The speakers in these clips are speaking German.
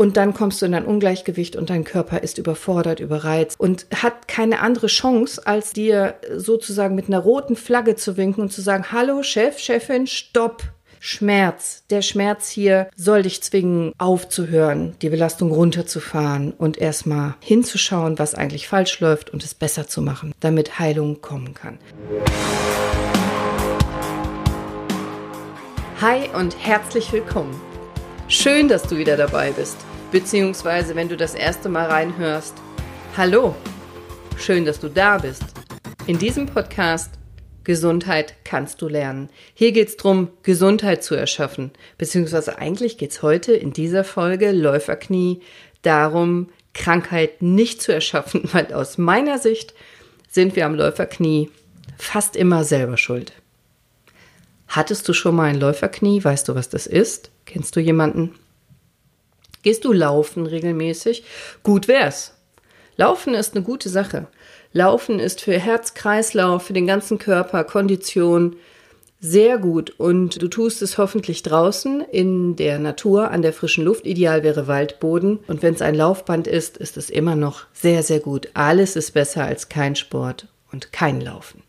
Und dann kommst du in ein Ungleichgewicht und dein Körper ist überfordert, überreizt und hat keine andere Chance, als dir sozusagen mit einer roten Flagge zu winken und zu sagen, hallo Chef, Chefin, stopp. Schmerz. Der Schmerz hier soll dich zwingen, aufzuhören, die Belastung runterzufahren und erstmal hinzuschauen, was eigentlich falsch läuft und es besser zu machen, damit Heilung kommen kann. Hi und herzlich willkommen. Schön, dass du wieder dabei bist beziehungsweise wenn du das erste Mal reinhörst. Hallo, schön, dass du da bist. In diesem Podcast Gesundheit kannst du lernen. Hier geht es darum, Gesundheit zu erschaffen, beziehungsweise eigentlich geht es heute in dieser Folge Läuferknie darum, Krankheit nicht zu erschaffen, weil aus meiner Sicht sind wir am Läuferknie fast immer selber schuld. Hattest du schon mal ein Läuferknie? Weißt du, was das ist? Kennst du jemanden? Gehst du laufen regelmäßig? Gut wär's. Laufen ist eine gute Sache. Laufen ist für Herz, Kreislauf, für den ganzen Körper, Kondition sehr gut und du tust es hoffentlich draußen in der Natur, an der frischen Luft. Ideal wäre Waldboden und wenn es ein Laufband ist, ist es immer noch sehr, sehr gut. Alles ist besser als kein Sport und kein Laufen.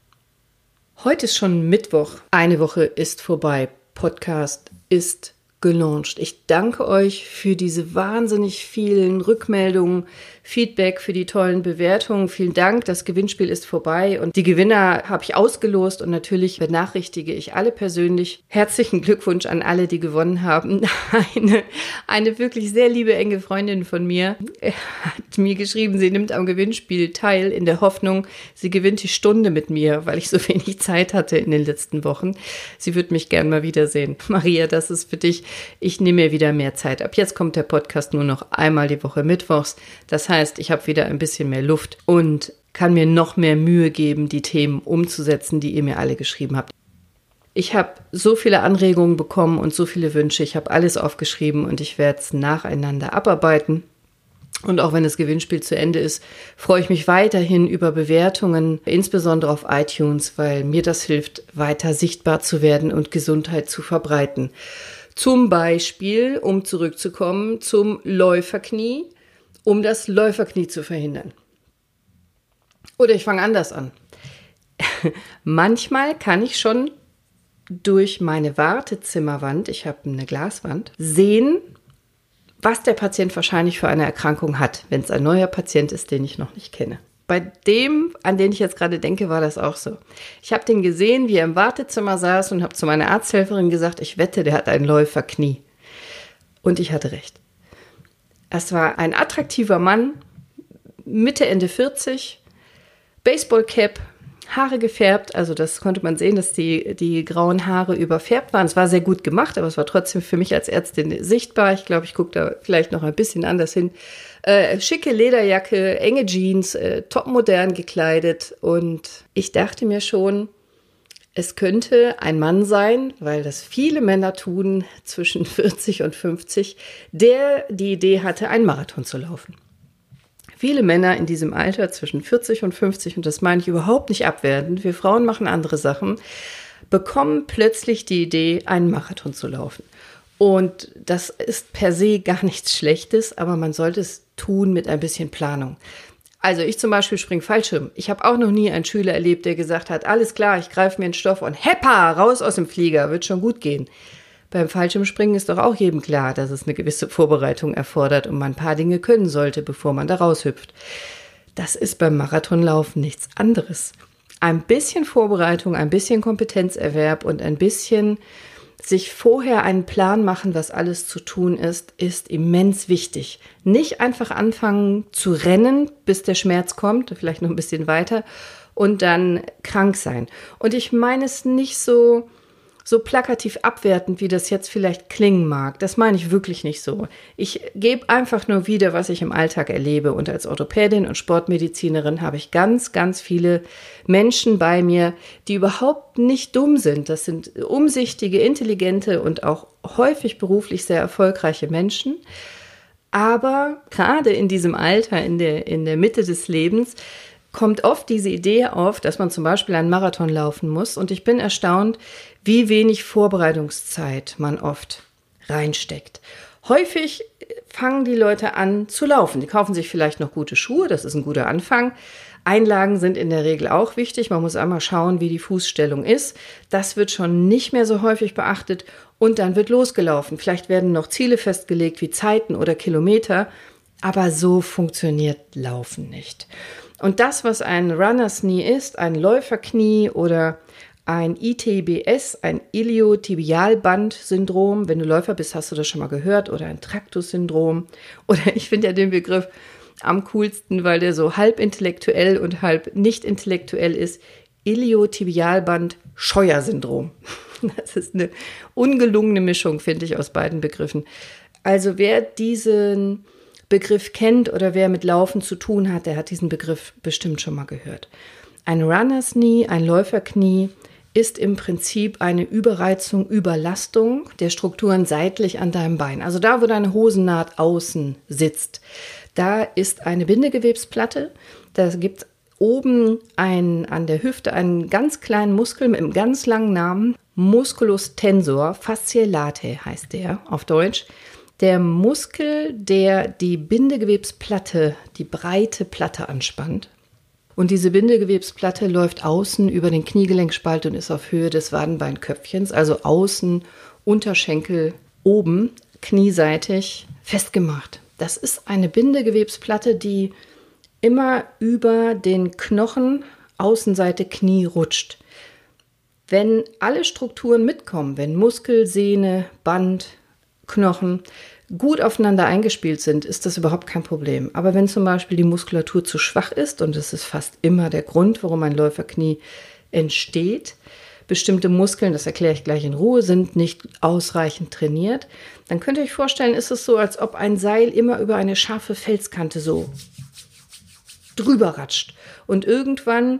Heute ist schon Mittwoch. Eine Woche ist vorbei. Podcast ist gelauncht. Ich danke euch für diese wahnsinnig vielen Rückmeldungen, Feedback, für die tollen Bewertungen. Vielen Dank. Das Gewinnspiel ist vorbei und die Gewinner habe ich ausgelost und natürlich benachrichtige ich alle persönlich. Herzlichen Glückwunsch an alle, die gewonnen haben. Eine, eine wirklich sehr liebe, enge Freundin von mir hat mir geschrieben, sie nimmt am Gewinnspiel teil in der Hoffnung, sie gewinnt die Stunde mit mir, weil ich so wenig Zeit hatte in den letzten Wochen. Sie wird mich gern mal wiedersehen. Maria, das ist für dich ich nehme mir wieder mehr Zeit. Ab jetzt kommt der Podcast nur noch einmal die Woche mittwochs. Das heißt, ich habe wieder ein bisschen mehr Luft und kann mir noch mehr Mühe geben, die Themen umzusetzen, die ihr mir alle geschrieben habt. Ich habe so viele Anregungen bekommen und so viele Wünsche. Ich habe alles aufgeschrieben und ich werde es nacheinander abarbeiten. Und auch wenn das Gewinnspiel zu Ende ist, freue ich mich weiterhin über Bewertungen, insbesondere auf iTunes, weil mir das hilft, weiter sichtbar zu werden und Gesundheit zu verbreiten. Zum Beispiel, um zurückzukommen zum Läuferknie, um das Läuferknie zu verhindern. Oder ich fange anders an. Manchmal kann ich schon durch meine Wartezimmerwand, ich habe eine Glaswand, sehen, was der Patient wahrscheinlich für eine Erkrankung hat, wenn es ein neuer Patient ist, den ich noch nicht kenne. Bei dem, an den ich jetzt gerade denke, war das auch so. Ich habe den gesehen, wie er im Wartezimmer saß und habe zu meiner Arzthelferin gesagt, ich wette, der hat ein Läuferknie. Und ich hatte recht. Es war ein attraktiver Mann, Mitte, Ende 40, Baseballcap, Haare gefärbt, also das konnte man sehen, dass die, die grauen Haare überfärbt waren. Es war sehr gut gemacht, aber es war trotzdem für mich als Ärztin sichtbar. Ich glaube, ich gucke da vielleicht noch ein bisschen anders hin. Äh, schicke Lederjacke, enge Jeans, äh, topmodern gekleidet und ich dachte mir schon, es könnte ein Mann sein, weil das viele Männer tun zwischen 40 und 50, der die Idee hatte, einen Marathon zu laufen. Viele Männer in diesem Alter zwischen 40 und 50, und das meine ich überhaupt nicht abwertend, wir Frauen machen andere Sachen, bekommen plötzlich die Idee, einen Marathon zu laufen. Und das ist per se gar nichts Schlechtes, aber man sollte es tun mit ein bisschen Planung. Also ich zum Beispiel springe Fallschirm. Ich habe auch noch nie einen Schüler erlebt, der gesagt hat, alles klar, ich greife mir einen Stoff und heppa, raus aus dem Flieger, wird schon gut gehen. Beim Fallschirmspringen ist doch auch jedem klar, dass es eine gewisse Vorbereitung erfordert und man ein paar Dinge können sollte, bevor man da raushüpft. Das ist beim Marathonlaufen nichts anderes. Ein bisschen Vorbereitung, ein bisschen Kompetenzerwerb und ein bisschen sich vorher einen Plan machen, was alles zu tun ist, ist immens wichtig. Nicht einfach anfangen zu rennen, bis der Schmerz kommt, vielleicht noch ein bisschen weiter und dann krank sein. Und ich meine es nicht so, so plakativ abwertend, wie das jetzt vielleicht klingen mag. Das meine ich wirklich nicht so. Ich gebe einfach nur wieder, was ich im Alltag erlebe. Und als Orthopädin und Sportmedizinerin habe ich ganz, ganz viele Menschen bei mir, die überhaupt nicht dumm sind. Das sind umsichtige, intelligente und auch häufig beruflich sehr erfolgreiche Menschen. Aber gerade in diesem Alter, in der, in der Mitte des Lebens, kommt oft diese Idee auf, dass man zum Beispiel einen Marathon laufen muss. Und ich bin erstaunt, wie wenig Vorbereitungszeit man oft reinsteckt. Häufig fangen die Leute an zu laufen. Die kaufen sich vielleicht noch gute Schuhe, das ist ein guter Anfang. Einlagen sind in der Regel auch wichtig. Man muss einmal schauen, wie die Fußstellung ist. Das wird schon nicht mehr so häufig beachtet und dann wird losgelaufen. Vielleicht werden noch Ziele festgelegt wie Zeiten oder Kilometer, aber so funktioniert Laufen nicht. Und das, was ein Runner's Knee ist, ein Läuferknie oder ein ITBS, ein Iliotibialband-Syndrom. Wenn du Läufer bist, hast du das schon mal gehört. Oder ein Traktus-Syndrom. Oder ich finde ja den Begriff am coolsten, weil der so halb intellektuell und halb nicht intellektuell ist. Iliotibialband-Scheuer-Syndrom. Das ist eine ungelungene Mischung, finde ich, aus beiden Begriffen. Also wer diesen Begriff kennt oder wer mit Laufen zu tun hat, der hat diesen Begriff bestimmt schon mal gehört. Ein Runners Knee, ein Läuferknie ist im Prinzip eine Überreizung, Überlastung der Strukturen seitlich an deinem Bein. Also da, wo deine Hosennaht außen sitzt, da ist eine Bindegewebsplatte. Da gibt oben ein, an der Hüfte einen ganz kleinen Muskel mit einem ganz langen Namen. Musculus tensor fasciolate heißt der auf Deutsch. Der Muskel, der die Bindegewebsplatte, die breite Platte anspannt. Und diese Bindegewebsplatte läuft außen über den Kniegelenkspalt und ist auf Höhe des Wadenbeinköpfchens, also außen, Unterschenkel, oben, knieseitig festgemacht. Das ist eine Bindegewebsplatte, die immer über den Knochen Außenseite Knie rutscht. Wenn alle Strukturen mitkommen, wenn Muskel, Sehne, Band, Knochen, gut aufeinander eingespielt sind, ist das überhaupt kein Problem. Aber wenn zum Beispiel die Muskulatur zu schwach ist, und das ist fast immer der Grund, warum ein Läuferknie entsteht, bestimmte Muskeln, das erkläre ich gleich in Ruhe, sind nicht ausreichend trainiert, dann könnt ihr euch vorstellen, ist es so, als ob ein Seil immer über eine scharfe Felskante so drüber ratscht. Und irgendwann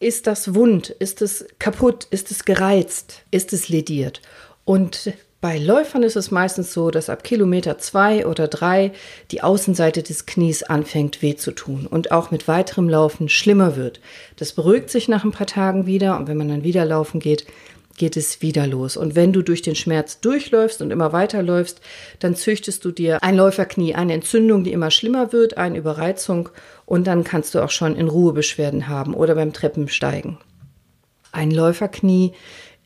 ist das wund, ist es kaputt, ist es gereizt, ist es lediert. Und bei Läufern ist es meistens so, dass ab Kilometer zwei oder drei die Außenseite des Knies anfängt weh zu tun und auch mit weiterem Laufen schlimmer wird. Das beruhigt sich nach ein paar Tagen wieder und wenn man dann wieder laufen geht, geht es wieder los. Und wenn du durch den Schmerz durchläufst und immer weiterläufst, dann züchtest du dir ein Läuferknie, eine Entzündung, die immer schlimmer wird, eine Überreizung und dann kannst du auch schon in Ruhe Beschwerden haben oder beim Treppensteigen. Ein Läuferknie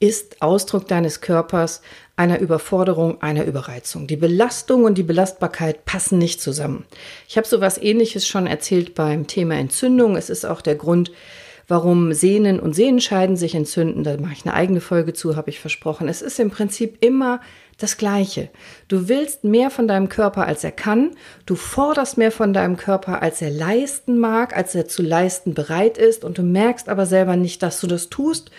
ist Ausdruck deines Körpers einer Überforderung, einer Überreizung. Die Belastung und die Belastbarkeit passen nicht zusammen. Ich habe sowas ähnliches schon erzählt beim Thema Entzündung. Es ist auch der Grund, warum Sehnen und Sehnenscheiden sich entzünden. Da mache ich eine eigene Folge zu, habe ich versprochen. Es ist im Prinzip immer das Gleiche. Du willst mehr von deinem Körper, als er kann. Du forderst mehr von deinem Körper, als er leisten mag, als er zu leisten bereit ist. Und du merkst aber selber nicht, dass du das tust.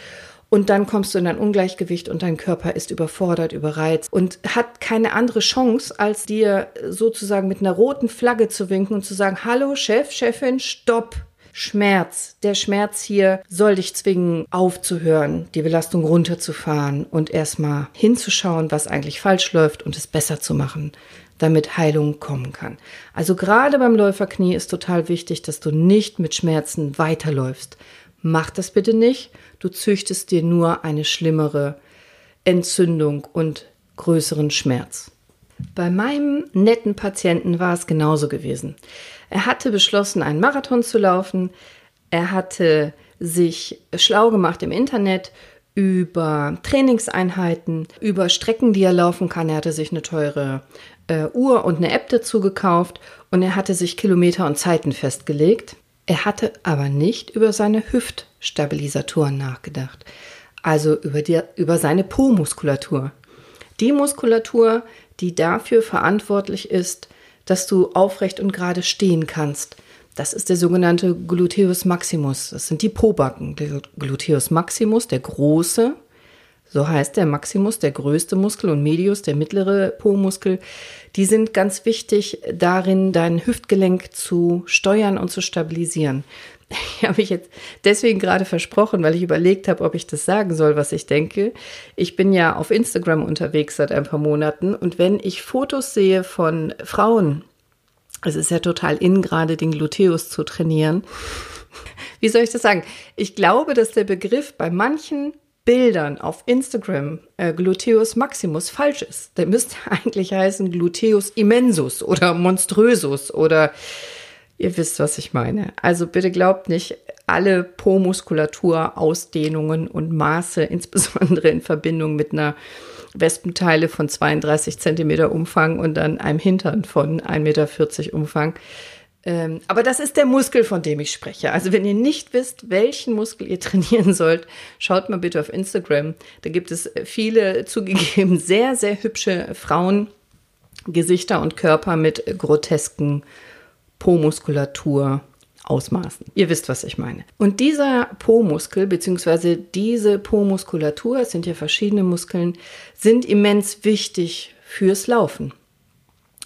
Und dann kommst du in ein Ungleichgewicht und dein Körper ist überfordert, überreizt und hat keine andere Chance, als dir sozusagen mit einer roten Flagge zu winken und zu sagen, hallo Chef, Chefin, stopp. Schmerz. Der Schmerz hier soll dich zwingen, aufzuhören, die Belastung runterzufahren und erstmal hinzuschauen, was eigentlich falsch läuft und es besser zu machen, damit Heilung kommen kann. Also gerade beim Läuferknie ist total wichtig, dass du nicht mit Schmerzen weiterläufst. Mach das bitte nicht du züchtest dir nur eine schlimmere Entzündung und größeren Schmerz. Bei meinem netten Patienten war es genauso gewesen. Er hatte beschlossen, einen Marathon zu laufen. Er hatte sich schlau gemacht im Internet über Trainingseinheiten, über Strecken, die er laufen kann. Er hatte sich eine teure äh, Uhr und eine App dazu gekauft und er hatte sich Kilometer und Zeiten festgelegt. Er hatte aber nicht über seine Hüftstabilisatoren nachgedacht, also über, die, über seine Po-Muskulatur. Die Muskulatur, die dafür verantwortlich ist, dass du aufrecht und gerade stehen kannst. Das ist der sogenannte Gluteus maximus. Das sind die Po-Backen. Der Gluteus maximus, der große, so heißt der Maximus, der größte Muskel und Medius, der mittlere Po-Muskel, die sind ganz wichtig darin, dein Hüftgelenk zu steuern und zu stabilisieren. Ich habe mich jetzt deswegen gerade versprochen, weil ich überlegt habe, ob ich das sagen soll, was ich denke. Ich bin ja auf Instagram unterwegs seit ein paar Monaten und wenn ich Fotos sehe von Frauen, es ist ja total in, gerade den Gluteus zu trainieren. Wie soll ich das sagen? Ich glaube, dass der Begriff bei manchen Bildern auf Instagram äh, Gluteus Maximus falsch ist. Der müsste eigentlich heißen Gluteus Immensus oder Monströsus oder ihr wisst, was ich meine. Also bitte glaubt nicht, alle Po-Muskulatur, Ausdehnungen und Maße, insbesondere in Verbindung mit einer Wespenteile von 32 Zentimeter Umfang und dann einem Hintern von 1,40 Meter Umfang, ähm, aber das ist der Muskel, von dem ich spreche. Also wenn ihr nicht wisst, welchen Muskel ihr trainieren sollt, schaut mal bitte auf Instagram. Da gibt es viele zugegeben sehr, sehr hübsche Frauen, Gesichter und Körper mit grotesken Po-Muskulatur. Ausmaßen. Ihr wisst, was ich meine. Und dieser Po-Muskel, beziehungsweise diese Po-Muskulatur, es sind ja verschiedene Muskeln, sind immens wichtig fürs Laufen.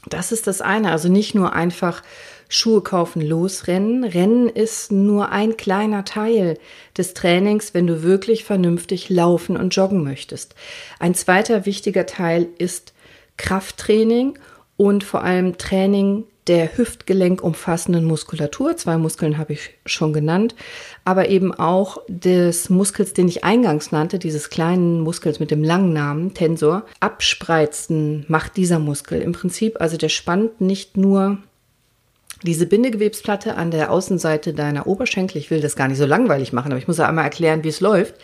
Das ist das eine. Also nicht nur einfach Schuhe kaufen, losrennen. Rennen ist nur ein kleiner Teil des Trainings, wenn du wirklich vernünftig laufen und joggen möchtest. Ein zweiter wichtiger Teil ist Krafttraining und vor allem Training der Hüftgelenk umfassenden Muskulatur. Zwei Muskeln habe ich schon genannt, aber eben auch des Muskels, den ich eingangs nannte, dieses kleinen Muskels mit dem langen Namen, Tensor. Abspreizen macht dieser Muskel im Prinzip, also der spannt nicht nur diese Bindegewebsplatte an der Außenseite deiner Oberschenkel, ich will das gar nicht so langweilig machen, aber ich muss ja einmal erklären, wie es läuft,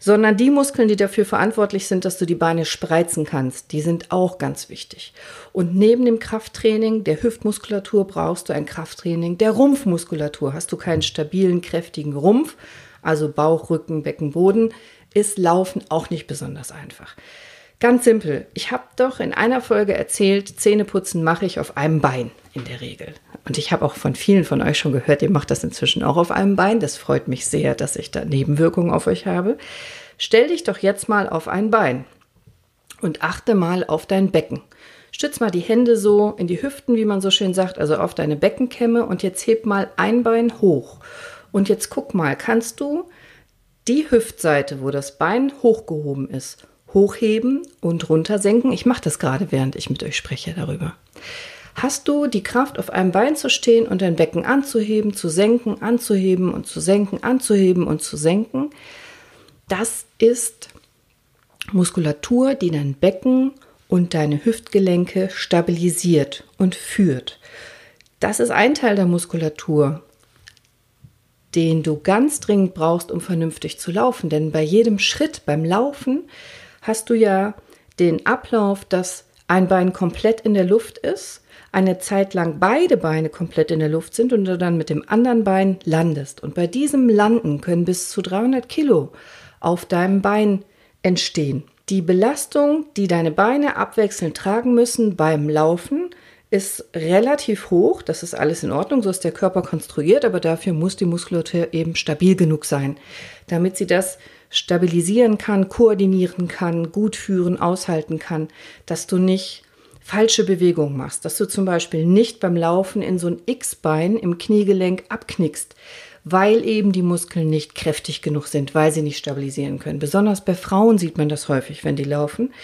sondern die Muskeln, die dafür verantwortlich sind, dass du die Beine spreizen kannst, die sind auch ganz wichtig. Und neben dem Krafttraining der Hüftmuskulatur brauchst du ein Krafttraining der Rumpfmuskulatur. Hast du keinen stabilen, kräftigen Rumpf, also Bauch, Rücken, Becken, Boden, ist Laufen auch nicht besonders einfach. Ganz simpel. Ich habe doch in einer Folge erzählt, Zähneputzen mache ich auf einem Bein in der Regel. Und ich habe auch von vielen von euch schon gehört, ihr macht das inzwischen auch auf einem Bein. Das freut mich sehr, dass ich da Nebenwirkungen auf euch habe. Stell dich doch jetzt mal auf ein Bein und achte mal auf dein Becken. Stütz mal die Hände so in die Hüften, wie man so schön sagt, also auf deine Beckenkämme und jetzt heb mal ein Bein hoch. Und jetzt guck mal, kannst du die Hüftseite, wo das Bein hochgehoben ist, hochheben und runtersenken. Ich mache das gerade, während ich mit euch spreche darüber. Hast du die Kraft, auf einem Bein zu stehen und dein Becken anzuheben, zu senken, anzuheben und zu senken, anzuheben und zu senken? Das ist Muskulatur, die dein Becken und deine Hüftgelenke stabilisiert und führt. Das ist ein Teil der Muskulatur, den du ganz dringend brauchst, um vernünftig zu laufen. Denn bei jedem Schritt beim Laufen hast du ja den Ablauf, dass ein Bein komplett in der Luft ist, eine Zeit lang beide Beine komplett in der Luft sind und du dann mit dem anderen Bein landest. Und bei diesem Landen können bis zu 300 Kilo auf deinem Bein entstehen. Die Belastung, die deine Beine abwechselnd tragen müssen beim Laufen, ist relativ hoch. Das ist alles in Ordnung, so ist der Körper konstruiert, aber dafür muss die Muskulatur eben stabil genug sein, damit sie das stabilisieren kann, koordinieren kann, gut führen, aushalten kann, dass du nicht falsche Bewegungen machst, dass du zum Beispiel nicht beim Laufen in so ein X-Bein im Kniegelenk abknickst, weil eben die Muskeln nicht kräftig genug sind, weil sie nicht stabilisieren können. Besonders bei Frauen sieht man das häufig, wenn die laufen,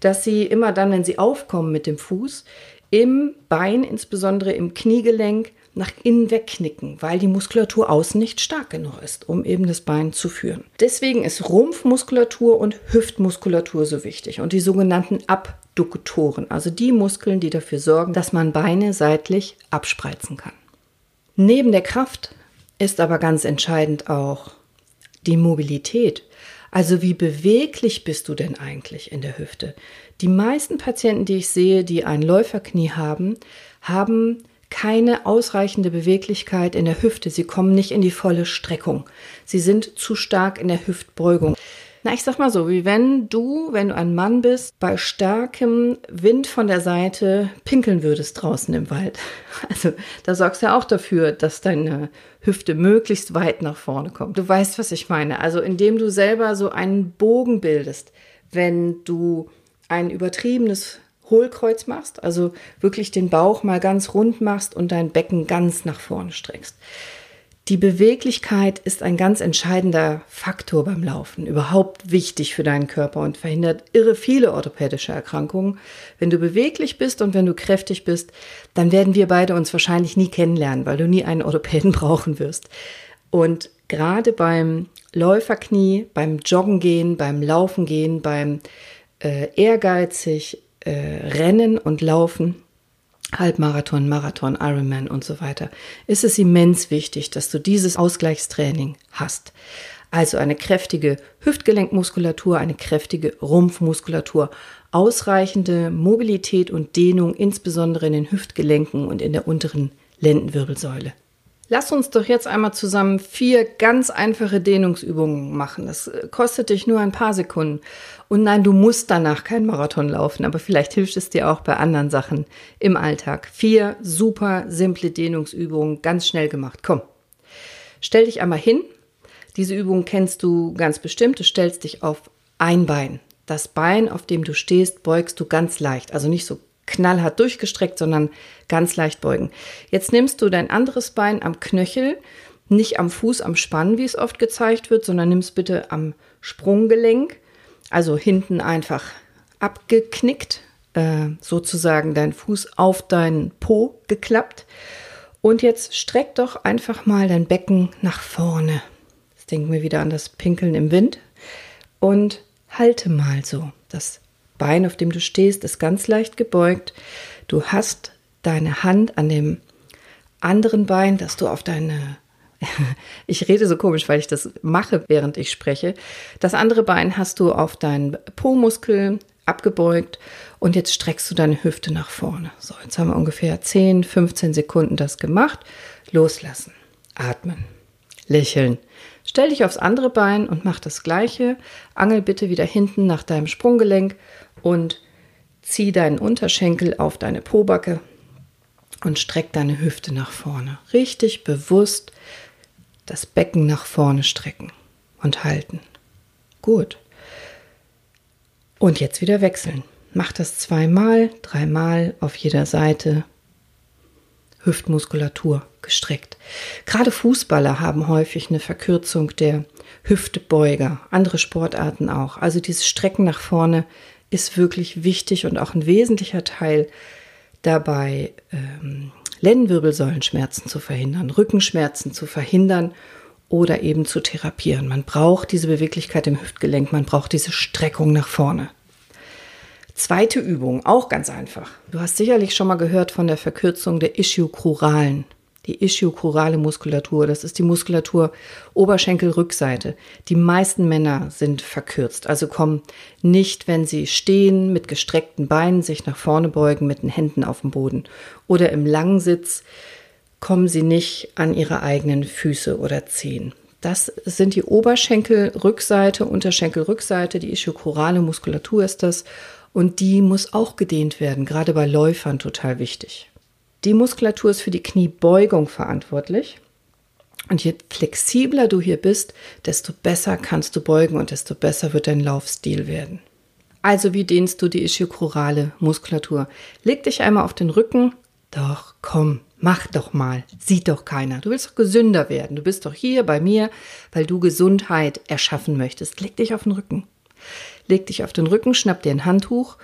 dass sie immer dann, wenn sie aufkommen mit dem Fuß, im Bein, insbesondere im Kniegelenk, nach innen wegknicken, weil die Muskulatur außen nicht stark genug ist, um eben das Bein zu führen. Deswegen ist Rumpfmuskulatur und Hüftmuskulatur so wichtig und die sogenannten Abduktoren, also die Muskeln, die dafür sorgen, dass man Beine seitlich abspreizen kann. Neben der Kraft ist aber ganz entscheidend auch die Mobilität. Also wie beweglich bist du denn eigentlich in der Hüfte? Die meisten Patienten, die ich sehe, die ein Läuferknie haben, haben keine ausreichende Beweglichkeit in der Hüfte. Sie kommen nicht in die volle Streckung. Sie sind zu stark in der Hüftbeugung. Na, ich sag mal so, wie wenn du, wenn du ein Mann bist, bei starkem Wind von der Seite pinkeln würdest draußen im Wald. Also, da sorgst du ja auch dafür, dass deine Hüfte möglichst weit nach vorne kommt. Du weißt, was ich meine. Also, indem du selber so einen Bogen bildest, wenn du ein übertriebenes Hohlkreuz machst, also wirklich den Bauch mal ganz rund machst und dein Becken ganz nach vorne streckst. Die Beweglichkeit ist ein ganz entscheidender Faktor beim Laufen, überhaupt wichtig für deinen Körper und verhindert irre viele orthopädische Erkrankungen. Wenn du beweglich bist und wenn du kräftig bist, dann werden wir beide uns wahrscheinlich nie kennenlernen, weil du nie einen Orthopäden brauchen wirst. Und gerade beim Läuferknie, beim Joggen gehen, beim Laufen gehen, beim äh, ehrgeizig äh, Rennen und Laufen, Halbmarathon, Marathon, Ironman und so weiter, ist es immens wichtig, dass du dieses Ausgleichstraining hast. Also eine kräftige Hüftgelenkmuskulatur, eine kräftige Rumpfmuskulatur, ausreichende Mobilität und Dehnung, insbesondere in den Hüftgelenken und in der unteren Lendenwirbelsäule. Lass uns doch jetzt einmal zusammen vier ganz einfache Dehnungsübungen machen. Das kostet dich nur ein paar Sekunden. Und nein, du musst danach keinen Marathon laufen, aber vielleicht hilft es dir auch bei anderen Sachen im Alltag. Vier super simple Dehnungsübungen, ganz schnell gemacht. Komm. Stell dich einmal hin. Diese Übung kennst du ganz bestimmt. Du stellst dich auf ein Bein. Das Bein, auf dem du stehst, beugst du ganz leicht. Also nicht so knallhart durchgestreckt, sondern ganz leicht beugen. Jetzt nimmst du dein anderes Bein am Knöchel, nicht am Fuß, am Spann, wie es oft gezeigt wird, sondern nimmst bitte am Sprunggelenk, also hinten einfach abgeknickt, äh, sozusagen dein Fuß auf deinen Po geklappt. Und jetzt streck doch einfach mal dein Becken nach vorne. Jetzt denken wir wieder an das Pinkeln im Wind. Und halte mal so das Bein, auf dem du stehst, ist ganz leicht gebeugt. Du hast deine Hand an dem anderen Bein, dass du auf deine ich rede so komisch, weil ich das mache, während ich spreche. Das andere Bein hast du auf deinen Po-Muskel abgebeugt und jetzt streckst du deine Hüfte nach vorne. So, jetzt haben wir ungefähr 10, 15 Sekunden das gemacht. Loslassen, atmen, lächeln. Stell dich aufs andere Bein und mach das gleiche. Angel bitte wieder hinten nach deinem Sprunggelenk und zieh deinen Unterschenkel auf deine Pobacke und streck deine Hüfte nach vorne. Richtig bewusst das Becken nach vorne strecken und halten. Gut. Und jetzt wieder wechseln. Mach das zweimal, dreimal auf jeder Seite. Hüftmuskulatur gestreckt. Gerade Fußballer haben häufig eine Verkürzung der Hüftbeuger, andere Sportarten auch. Also dieses Strecken nach vorne ist wirklich wichtig und auch ein wesentlicher Teil dabei, ähm, Lendenwirbelsäulenschmerzen zu verhindern, Rückenschmerzen zu verhindern oder eben zu therapieren. Man braucht diese Beweglichkeit im Hüftgelenk, man braucht diese Streckung nach vorne. Zweite Übung, auch ganz einfach. Du hast sicherlich schon mal gehört von der Verkürzung der Ischiokruralen die ischiochorale Muskulatur. Das ist die Muskulatur Oberschenkelrückseite. Die meisten Männer sind verkürzt, also kommen nicht, wenn sie stehen, mit gestreckten Beinen sich nach vorne beugen, mit den Händen auf dem Boden oder im Langsitz, kommen sie nicht an ihre eigenen Füße oder Zehen. Das sind die Oberschenkelrückseite, Unterschenkelrückseite, die ischiochorale Muskulatur ist das und die muss auch gedehnt werden, gerade bei Läufern total wichtig. Die Muskulatur ist für die Kniebeugung verantwortlich. Und je flexibler du hier bist, desto besser kannst du beugen und desto besser wird dein Laufstil werden. Also wie dehnst du die ischiochorale Muskulatur? Leg dich einmal auf den Rücken. Doch, komm, mach doch mal. Sieht doch keiner. Du willst doch gesünder werden. Du bist doch hier bei mir, weil du Gesundheit erschaffen möchtest. Leg dich auf den Rücken. Leg dich auf den Rücken, schnapp dir ein Handtuch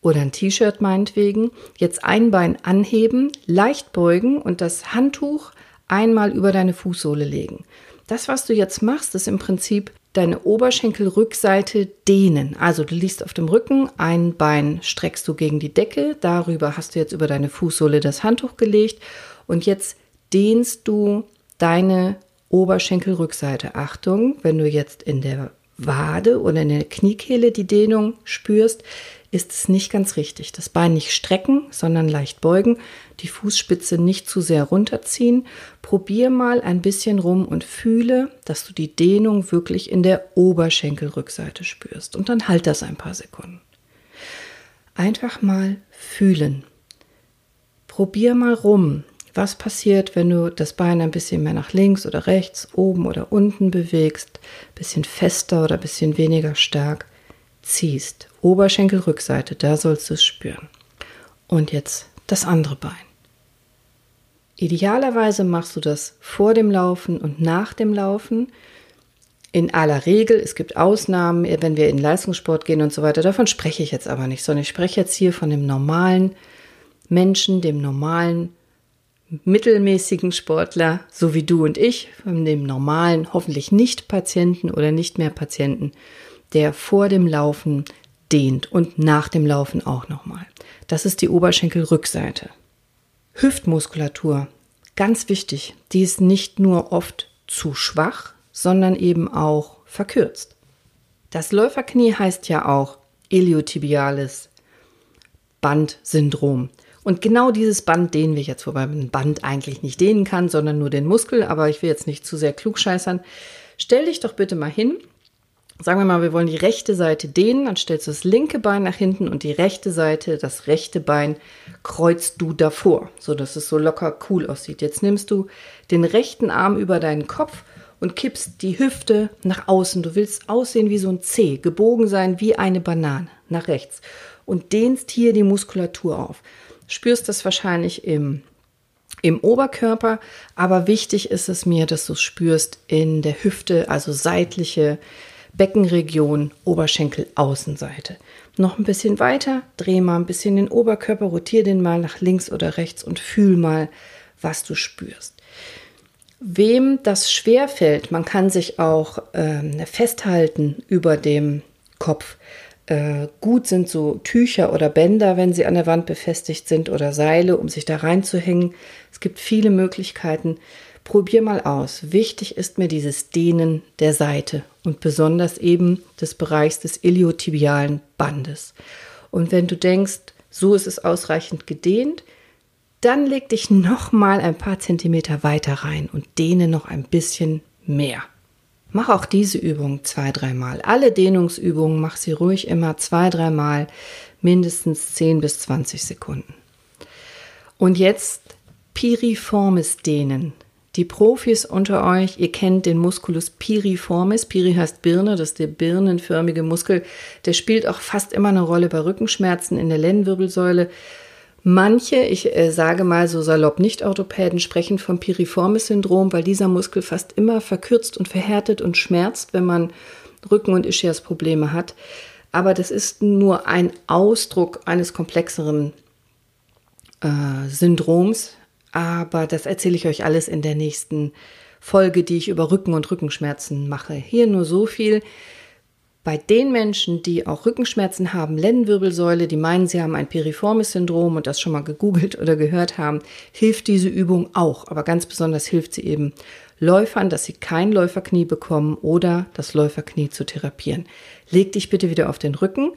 oder ein T-Shirt meinetwegen. Jetzt ein Bein anheben, leicht beugen und das Handtuch einmal über deine Fußsohle legen. Das, was du jetzt machst, ist im Prinzip deine Oberschenkelrückseite dehnen. Also du liegst auf dem Rücken, ein Bein streckst du gegen die Decke, darüber hast du jetzt über deine Fußsohle das Handtuch gelegt und jetzt dehnst du deine Oberschenkelrückseite. Achtung, wenn du jetzt in der Wade oder in der Kniekehle die Dehnung spürst, ist es nicht ganz richtig. Das Bein nicht strecken, sondern leicht beugen, die Fußspitze nicht zu sehr runterziehen. Probier mal ein bisschen rum und fühle, dass du die Dehnung wirklich in der Oberschenkelrückseite spürst. Und dann halt das ein paar Sekunden. Einfach mal fühlen. Probier mal rum. Was passiert, wenn du das Bein ein bisschen mehr nach links oder rechts, oben oder unten bewegst, bisschen fester oder bisschen weniger stark? Ziehst, Oberschenkelrückseite, da sollst du es spüren. Und jetzt das andere Bein. Idealerweise machst du das vor dem Laufen und nach dem Laufen. In aller Regel, es gibt Ausnahmen, wenn wir in Leistungssport gehen und so weiter, davon spreche ich jetzt aber nicht, sondern ich spreche jetzt hier von dem normalen Menschen, dem normalen mittelmäßigen Sportler, so wie du und ich, von dem normalen, hoffentlich nicht Patienten oder nicht mehr Patienten, der vor dem Laufen dehnt und nach dem Laufen auch nochmal. Das ist die Oberschenkelrückseite. Hüftmuskulatur, ganz wichtig, die ist nicht nur oft zu schwach, sondern eben auch verkürzt. Das Läuferknie heißt ja auch iliotibiales Bandsyndrom. Und genau dieses Band dehnen wir jetzt, wobei man ein Band eigentlich nicht dehnen kann, sondern nur den Muskel. Aber ich will jetzt nicht zu sehr klugscheißern. Stell dich doch bitte mal hin. Sagen wir mal, wir wollen die rechte Seite dehnen, dann stellst du das linke Bein nach hinten und die rechte Seite, das rechte Bein, kreuzt du davor, so dass es so locker cool aussieht. Jetzt nimmst du den rechten Arm über deinen Kopf und kippst die Hüfte nach außen. Du willst aussehen wie so ein C, gebogen sein wie eine Banane nach rechts und dehnst hier die Muskulatur auf spürst das wahrscheinlich im, im Oberkörper, aber wichtig ist es mir, dass du es spürst in der Hüfte, also seitliche Beckenregion, Oberschenkel, Außenseite. Noch ein bisschen weiter, dreh mal ein bisschen den Oberkörper, rotier den mal nach links oder rechts und fühl mal, was du spürst. Wem das schwer fällt, man kann sich auch äh, festhalten über dem Kopf. Äh, gut sind so Tücher oder Bänder, wenn sie an der Wand befestigt sind oder Seile, um sich da reinzuhängen. Es gibt viele Möglichkeiten. Probier mal aus. Wichtig ist mir dieses Dehnen der Seite und besonders eben des Bereichs des iliotibialen Bandes. Und wenn du denkst, so ist es ausreichend gedehnt, dann leg dich noch mal ein paar Zentimeter weiter rein und dehne noch ein bisschen mehr. Mach auch diese Übung zwei, dreimal. Alle Dehnungsübungen mach sie ruhig immer zwei, dreimal, mindestens 10 bis 20 Sekunden. Und jetzt Piriformis dehnen. Die Profis unter euch, ihr kennt den Musculus piriformis. Piri heißt Birne, das ist der birnenförmige Muskel. Der spielt auch fast immer eine Rolle bei Rückenschmerzen in der Lendenwirbelsäule. Manche, ich äh, sage mal so salopp Nicht-Orthopäden, sprechen vom Piriformis-Syndrom, weil dieser Muskel fast immer verkürzt und verhärtet und schmerzt, wenn man Rücken- und Ischias-Probleme hat. Aber das ist nur ein Ausdruck eines komplexeren äh, Syndroms. Aber das erzähle ich euch alles in der nächsten Folge, die ich über Rücken und Rückenschmerzen mache. Hier nur so viel. Bei den Menschen, die auch Rückenschmerzen haben, Lendenwirbelsäule, die meinen, sie haben ein piriformes Syndrom und das schon mal gegoogelt oder gehört haben, hilft diese Übung auch. Aber ganz besonders hilft sie eben Läufern, dass sie kein Läuferknie bekommen oder das Läuferknie zu therapieren. Leg dich bitte wieder auf den Rücken.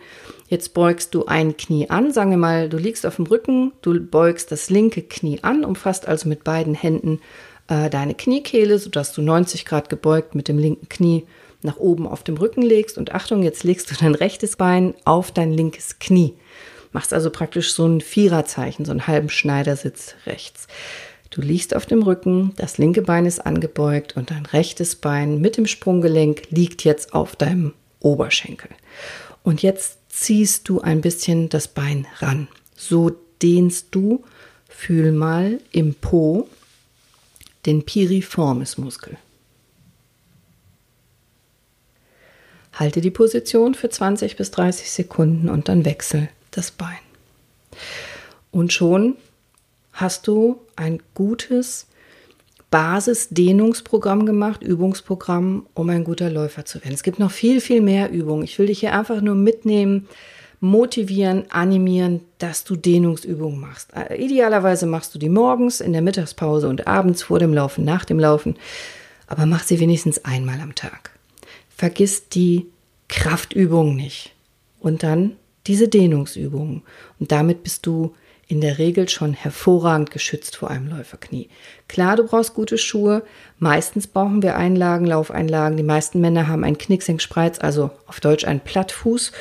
Jetzt beugst du ein Knie an. Sagen wir mal, du liegst auf dem Rücken, du beugst das linke Knie an, umfasst also mit beiden Händen äh, deine Kniekehle, sodass du 90 Grad gebeugt mit dem linken Knie nach oben auf dem Rücken legst und Achtung, jetzt legst du dein rechtes Bein auf dein linkes Knie. Machst also praktisch so ein Viererzeichen, so einen halben Schneidersitz rechts. Du liegst auf dem Rücken, das linke Bein ist angebeugt und dein rechtes Bein mit dem Sprunggelenk liegt jetzt auf deinem Oberschenkel. Und jetzt ziehst du ein bisschen das Bein ran. So dehnst du, fühl mal im Po den Piriformis-Muskel. Halte die Position für 20 bis 30 Sekunden und dann wechsel das Bein. Und schon hast du ein gutes Basisdehnungsprogramm gemacht, Übungsprogramm, um ein guter Läufer zu werden. Es gibt noch viel, viel mehr Übungen. Ich will dich hier einfach nur mitnehmen, motivieren, animieren, dass du Dehnungsübungen machst. Äh, idealerweise machst du die morgens, in der Mittagspause und abends vor dem Laufen, nach dem Laufen. Aber mach sie wenigstens einmal am Tag vergiss die Kraftübungen nicht. Und dann diese Dehnungsübungen. Und damit bist du in der Regel schon hervorragend geschützt vor einem Läuferknie. Klar, du brauchst gute Schuhe. Meistens brauchen wir Einlagen, Laufeinlagen. Die meisten Männer haben einen Knicksenkspreiz, also auf Deutsch einen Plattfuß.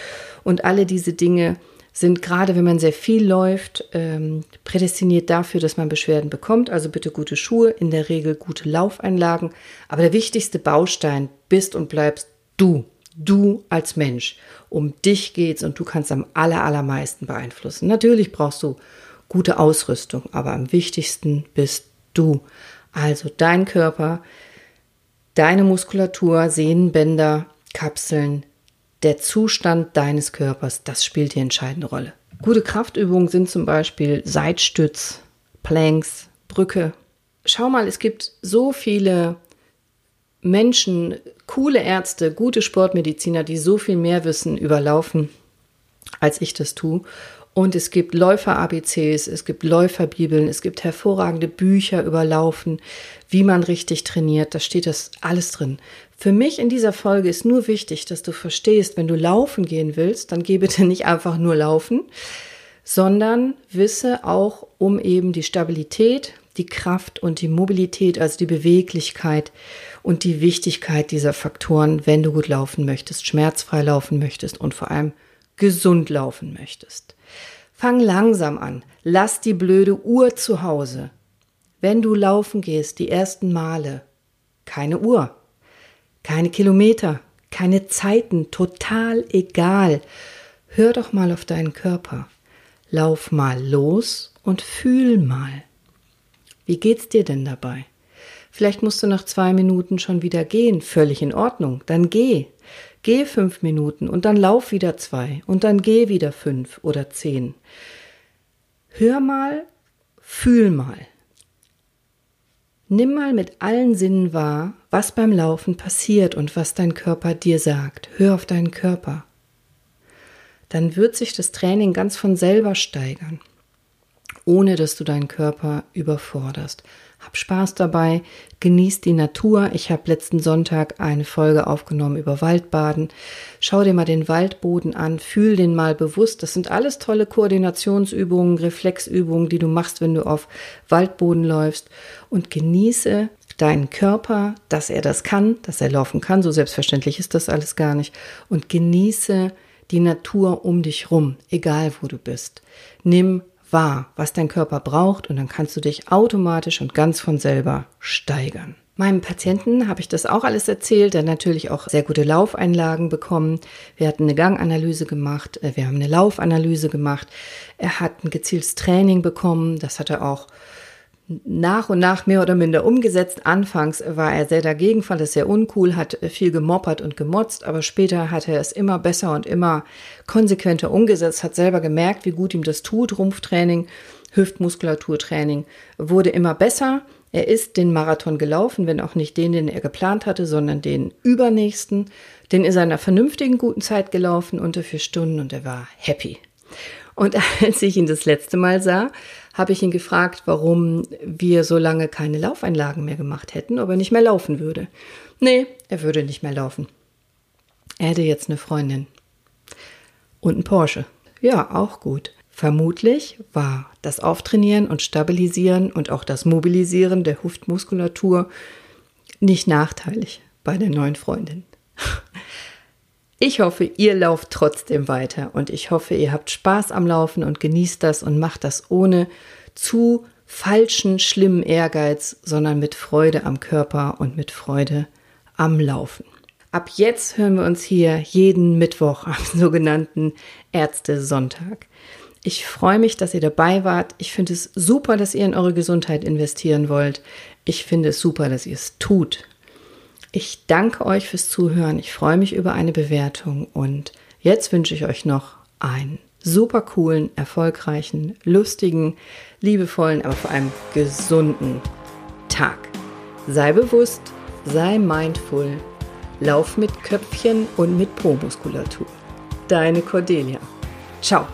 Und alle diese Dinge sind gerade, wenn man sehr viel läuft, ähm, prädestiniert dafür, dass man Beschwerden bekommt. Also bitte gute Schuhe, in der Regel gute Laufeinlagen. Aber der wichtigste Baustein bist und bleibst du. Du als Mensch. Um dich geht's und du kannst am aller, allermeisten beeinflussen. Natürlich brauchst du gute Ausrüstung, aber am wichtigsten bist du. Also dein Körper, deine Muskulatur, Sehnenbänder, Kapseln, der Zustand deines Körpers, das spielt die entscheidende Rolle. Gute Kraftübungen sind zum Beispiel Seitstütz, Planks, Brücke. Schau mal, es gibt so viele Menschen, coole Ärzte, gute Sportmediziner, die so viel mehr wissen über Laufen, als ich das tue. Und es gibt Läufer-ABCs, es gibt Läuferbibeln, es gibt hervorragende Bücher über Laufen, wie man richtig trainiert. Da steht das alles drin. Für mich in dieser Folge ist nur wichtig, dass du verstehst, wenn du laufen gehen willst, dann geh bitte nicht einfach nur laufen, sondern wisse auch um eben die Stabilität, die Kraft und die Mobilität, also die Beweglichkeit und die Wichtigkeit dieser Faktoren, wenn du gut laufen möchtest, schmerzfrei laufen möchtest und vor allem gesund laufen möchtest. Fang langsam an. Lass die blöde Uhr zu Hause. Wenn du laufen gehst, die ersten Male, keine Uhr, keine Kilometer, keine Zeiten, total egal. Hör doch mal auf deinen Körper. Lauf mal los und fühl mal. Wie geht's dir denn dabei? Vielleicht musst du nach zwei Minuten schon wieder gehen, völlig in Ordnung. Dann geh. Geh fünf Minuten und dann lauf wieder zwei und dann geh wieder fünf oder zehn. Hör mal, fühl mal. Nimm mal mit allen Sinnen wahr, was beim Laufen passiert und was dein Körper dir sagt. Hör auf deinen Körper. Dann wird sich das Training ganz von selber steigern, ohne dass du deinen Körper überforderst. Hab Spaß dabei, genieß die Natur. Ich habe letzten Sonntag eine Folge aufgenommen über Waldbaden. Schau dir mal den Waldboden an, fühl den mal bewusst. Das sind alles tolle Koordinationsübungen, Reflexübungen, die du machst, wenn du auf Waldboden läufst. Und genieße deinen Körper, dass er das kann, dass er laufen kann. So selbstverständlich ist das alles gar nicht. Und genieße die Natur um dich rum, egal wo du bist. Nimm wahr, was dein Körper braucht und dann kannst du dich automatisch und ganz von selber steigern. Meinem Patienten habe ich das auch alles erzählt, der natürlich auch sehr gute Laufeinlagen bekommen. Wir hatten eine Ganganalyse gemacht, äh, wir haben eine Laufanalyse gemacht. Er hat ein gezieltes Training bekommen, das hat er auch nach und nach mehr oder minder umgesetzt. Anfangs war er sehr dagegen, fand es sehr uncool, hat viel gemoppert und gemotzt, aber später hat er es immer besser und immer konsequenter umgesetzt, hat selber gemerkt, wie gut ihm das tut. Rumpftraining, Hüftmuskulaturtraining wurde immer besser. Er ist den Marathon gelaufen, wenn auch nicht den, den er geplant hatte, sondern den übernächsten. Den ist er in einer vernünftigen guten Zeit gelaufen, unter vier Stunden, und er war happy. Und als ich ihn das letzte Mal sah, habe ich ihn gefragt, warum wir so lange keine Laufeinlagen mehr gemacht hätten, ob er nicht mehr laufen würde. Nee, er würde nicht mehr laufen. Er hätte jetzt eine Freundin. Und ein Porsche. Ja, auch gut. Vermutlich war das Auftrainieren und Stabilisieren und auch das Mobilisieren der Hüftmuskulatur nicht nachteilig bei der neuen Freundin. Ich hoffe, ihr lauft trotzdem weiter und ich hoffe, ihr habt Spaß am Laufen und genießt das und macht das ohne zu falschen, schlimmen Ehrgeiz, sondern mit Freude am Körper und mit Freude am Laufen. Ab jetzt hören wir uns hier jeden Mittwoch am sogenannten Ärzte-Sonntag. Ich freue mich, dass ihr dabei wart. Ich finde es super, dass ihr in eure Gesundheit investieren wollt. Ich finde es super, dass ihr es tut. Ich danke euch fürs Zuhören. Ich freue mich über eine Bewertung und jetzt wünsche ich euch noch einen super coolen, erfolgreichen, lustigen, liebevollen, aber vor allem gesunden Tag. Sei bewusst, sei mindful, lauf mit Köpfchen und mit Po-Muskulatur. Deine Cordelia. Ciao.